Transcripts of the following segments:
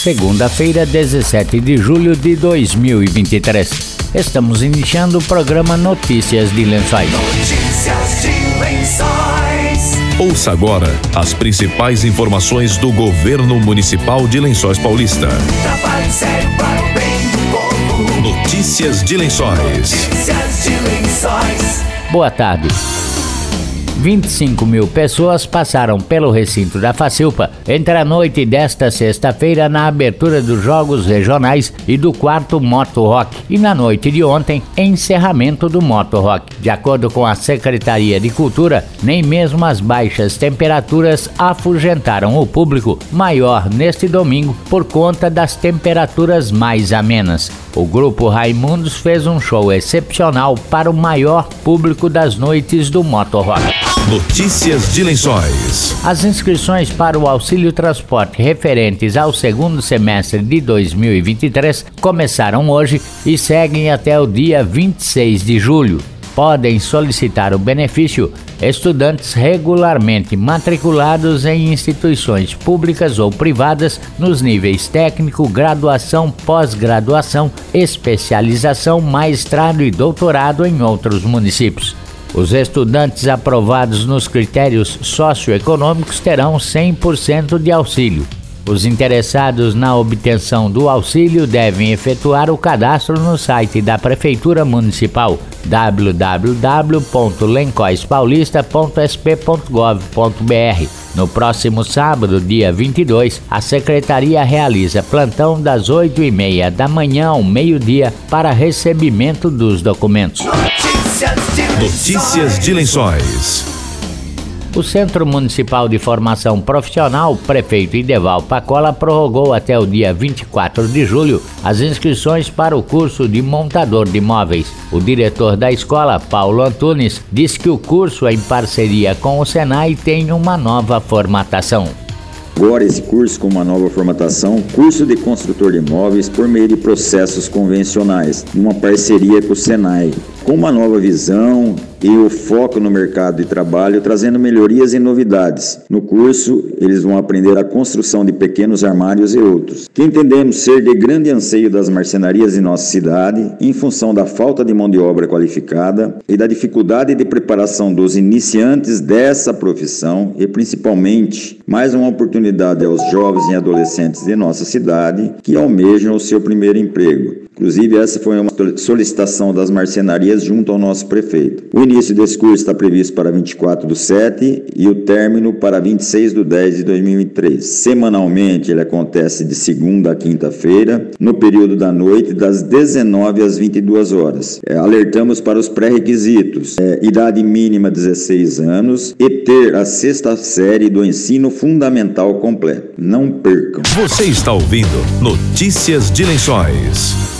segunda-feira, 17 de julho de 2023. Estamos iniciando o programa Notícias de Lençóis. Notícias de Lençóis. Ouça agora as principais informações do governo municipal de Lençóis Paulista. Trabalho sério para o bem do povo. Notícias de Lençóis. Notícias de Lençóis. Boa tarde. 25 mil pessoas passaram pelo recinto da Facilpa entre a noite desta sexta-feira na abertura dos Jogos Regionais e do quarto Moto Rock e na noite de ontem, encerramento do Moto Rock. De acordo com a Secretaria de Cultura, nem mesmo as baixas temperaturas afugentaram o público maior neste domingo por conta das temperaturas mais amenas. O grupo Raimundos fez um show excepcional para o maior público das noites do Moto Rock. Notícias de Lençóis. As inscrições para o auxílio transporte referentes ao segundo semestre de 2023 começaram hoje e seguem até o dia 26 de julho. Podem solicitar o benefício estudantes regularmente matriculados em instituições públicas ou privadas nos níveis técnico, graduação, pós-graduação, especialização, mestrado e doutorado em outros municípios. Os estudantes aprovados nos critérios socioeconômicos terão 100% de auxílio. Os interessados na obtenção do auxílio devem efetuar o cadastro no site da Prefeitura Municipal www.lencoispaulista.sp.gov.br. No próximo sábado, dia 22, a Secretaria realiza plantão das 8h30 da manhã ao meio-dia para recebimento dos documentos. Notícias de Lençóis. Notícias de Lençóis. O Centro Municipal de Formação Profissional, prefeito Ideval Pacola, prorrogou até o dia 24 de julho as inscrições para o curso de montador de móveis. O diretor da escola, Paulo Antunes, disse que o curso, em parceria com o Senai, tem uma nova formatação. Agora esse curso com uma nova formatação, curso de construtor de imóveis por meio de processos convencionais, numa parceria com o Senai, com uma nova visão e o foco no mercado de trabalho, trazendo melhorias e novidades. No curso, eles vão aprender a construção de pequenos armários e outros, que entendemos ser de grande anseio das marcenarias em nossa cidade, em função da falta de mão de obra qualificada e da dificuldade de preparação dos iniciantes dessa profissão e principalmente mais uma oportunidade aos jovens e adolescentes de nossa cidade que almejam o seu primeiro emprego. Inclusive, essa foi uma solicitação das marcenarias junto ao nosso prefeito. O início desse curso está previsto para 24 do 7 e o término para 26 do 10 de 2023. Semanalmente, ele acontece de segunda a quinta-feira, no período da noite, das 19 às 22 horas. É, alertamos para os pré-requisitos: é, idade mínima 16 anos e ter a sexta série do ensino fundamental completo. Não percam. Você está ouvindo Notícias de Lençóis.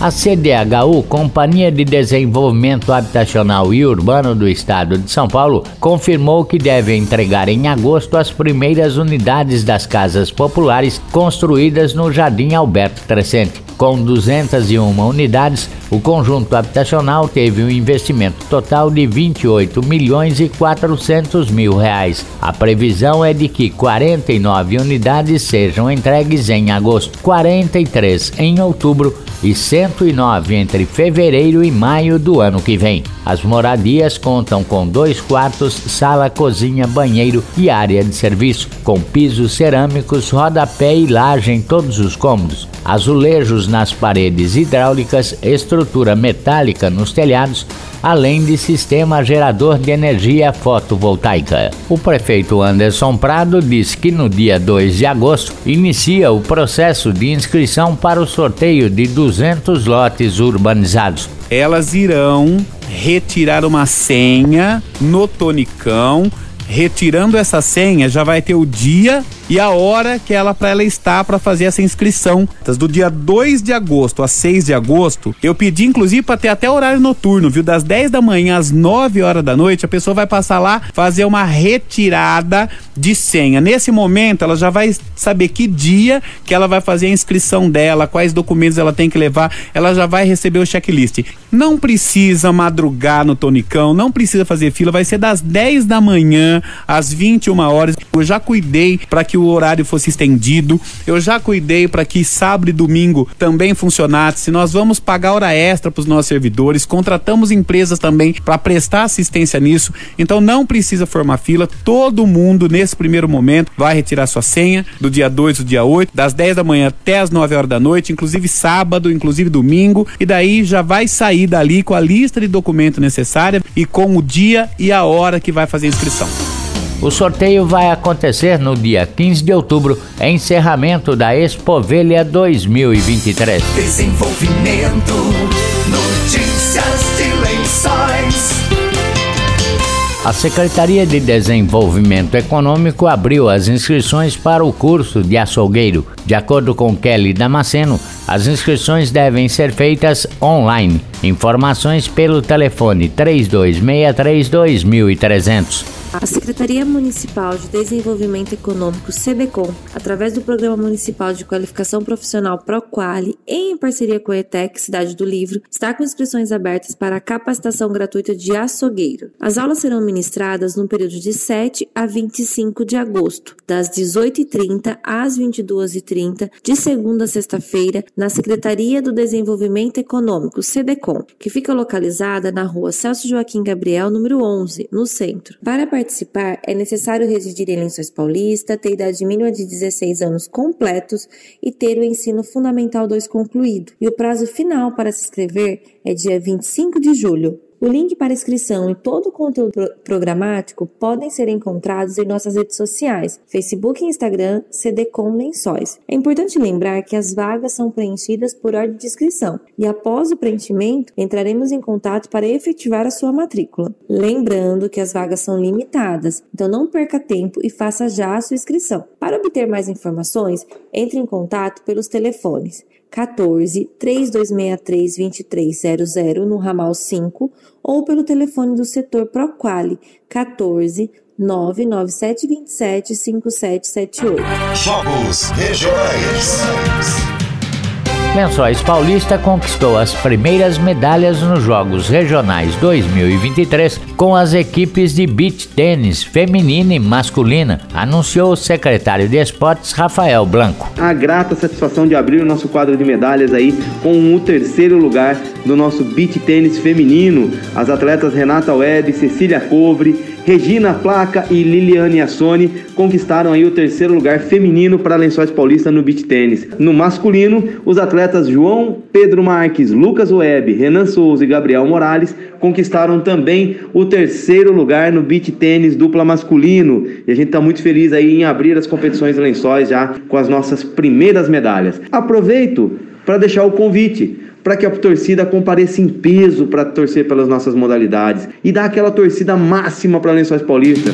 A CDHU, Companhia de Desenvolvimento Habitacional e Urbano do Estado de São Paulo, confirmou que deve entregar em agosto as primeiras unidades das casas populares construídas no Jardim Alberto Crescente. Com 201 unidades, o conjunto habitacional teve um investimento total de 28 milhões e 400 mil reais. A previsão é de que 49 unidades sejam entregues em agosto, 43 em outubro e 109 entre fevereiro e maio do ano que vem. As moradias contam com dois quartos, sala, cozinha, banheiro e área de serviço, com pisos cerâmicos, rodapé e laje em todos os cômodos, azulejos nas paredes hidráulicas, estrutura metálica nos telhados, além de sistema gerador de energia fotovoltaica. O prefeito Anderson Prado disse que no dia 2 de agosto inicia o processo de inscrição para o sorteio de 200 lotes urbanizados. Elas irão retirar uma senha no tonicão. Retirando essa senha, já vai ter o dia e a hora que ela para ela estar para fazer essa inscrição. Do dia 2 de agosto a 6 de agosto, eu pedi inclusive para ter até horário noturno, viu? Das 10 da manhã às 9 horas da noite, a pessoa vai passar lá fazer uma retirada de senha. Nesse momento, ela já vai saber que dia que ela vai fazer a inscrição dela, quais documentos ela tem que levar, ela já vai receber o checklist. Não precisa madrugar no tonicão, não precisa fazer fila, vai ser das 10 da manhã às 21 horas. Eu já cuidei para que o horário fosse estendido. Eu já cuidei para que sábado e domingo também funcionasse. Nós vamos pagar hora extra para os nossos servidores, contratamos empresas também para prestar assistência nisso. Então não precisa formar fila. Todo mundo nesse primeiro momento vai retirar sua senha do dia 2 do dia 8, das 10 da manhã até as 9 horas da noite, inclusive sábado, inclusive domingo, e daí já vai sair dali com a lista de documento necessária e com o dia e a hora que vai fazer a inscrição. O sorteio vai acontecer no dia 15 de outubro, encerramento da Expovelha 2023. Desenvolvimento, notícias de lençóis. A Secretaria de Desenvolvimento Econômico abriu as inscrições para o curso de açougueiro. De acordo com Kelly Damasceno, as inscrições devem ser feitas online. Informações pelo telefone 3263 2300. A Secretaria Municipal de Desenvolvimento Econômico, SEDECOM, através do Programa Municipal de Qualificação Profissional PROQUALI, em parceria com a ETEC Cidade do Livro, está com inscrições abertas para a capacitação gratuita de açougueiro. As aulas serão ministradas no período de 7 a 25 de agosto, das 18h30 às 22h30, de segunda a sexta-feira, na Secretaria do Desenvolvimento Econômico, SEDECOM, que fica localizada na rua Celso Joaquim Gabriel, número 11, no centro. Para participar, é necessário residir em Lençóis Paulista, ter idade mínima de 16 anos completos e ter o ensino fundamental 2 concluído. E o prazo final para se inscrever é dia 25 de julho. O link para inscrição e todo o conteúdo programático podem ser encontrados em nossas redes sociais, Facebook e Instagram, CDCom Lençóis. É importante lembrar que as vagas são preenchidas por ordem de inscrição e após o preenchimento entraremos em contato para efetivar a sua matrícula. Lembrando que as vagas são limitadas, então não perca tempo e faça já a sua inscrição. Para obter mais informações, entre em contato pelos telefones 14 3263 2300 no ramal 5 ou pelo telefone do setor Proquali 14 99727 5778. Jogos regionais. Lençóis Paulista conquistou as primeiras medalhas nos Jogos Regionais 2023 com as equipes de beach tênis feminina e masculina, anunciou o secretário de Esportes Rafael Blanco. A grata satisfação de abrir o nosso quadro de medalhas aí com o terceiro lugar do nosso beach tênis feminino. As atletas Renata Webb, Cecília Covre, Regina Placa e Liliane Assoni conquistaram aí o terceiro lugar feminino para Lençóis Paulista no beach tênis. No masculino, os atletas João Pedro Marques, Lucas Webb, Renan Souza e Gabriel Morales conquistaram também o terceiro lugar no beach tênis dupla masculino. E a gente está muito feliz aí em abrir as competições Lençóis já com as nossas primeiras medalhas. Aproveito para deixar o convite para que a torcida compareça em peso para torcer pelas nossas modalidades e dar aquela torcida máxima para Lençóis Paulista.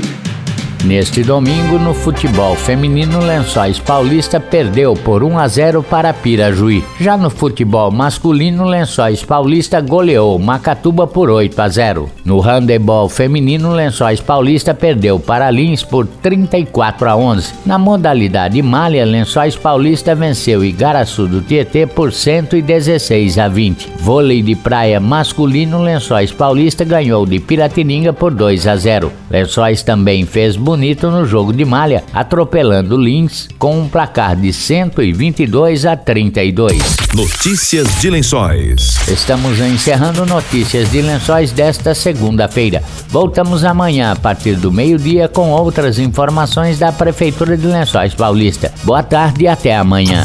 Neste domingo, no futebol feminino, Lençóis Paulista perdeu por 1 a 0 para Pirajuí. Já no futebol masculino, Lençóis Paulista goleou Macatuba por 8 a 0. No handebol feminino, Lençóis Paulista perdeu para Lins por 34 a 11. Na modalidade malha, Lençóis Paulista venceu Igaraçu do Tietê por 116 a 20. Vôlei de praia masculino, Lençóis Paulista ganhou de Piratininga por 2 a 0. Lençóis também fez bonito no jogo de malha, atropelando Lins com um placar de 122 a 32. Notícias de Lençóis. Estamos encerrando notícias de Lençóis desta segunda-feira. Voltamos amanhã a partir do meio-dia com outras informações da Prefeitura de Lençóis Paulista. Boa tarde e até amanhã.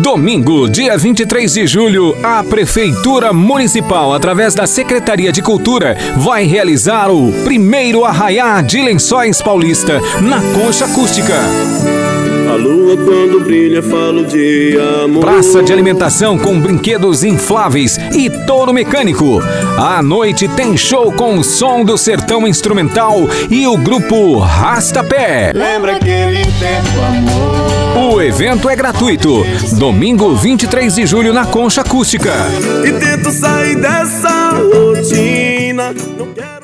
Domingo, dia 23 de julho, a Prefeitura Municipal, através da Secretaria de Cultura, vai realizar o primeiro arraiá de Lençóis Paulista na Concha Acústica. A lua quando brilha falo de amor. Praça de alimentação com brinquedos infláveis e touro mecânico. À noite tem show com o som do sertão instrumental e o grupo Rastapé. Lembra aquele tempo amor. O evento é gratuito. Domingo 23 de julho na Concha Acústica. E tento sair dessa rotina. Não quero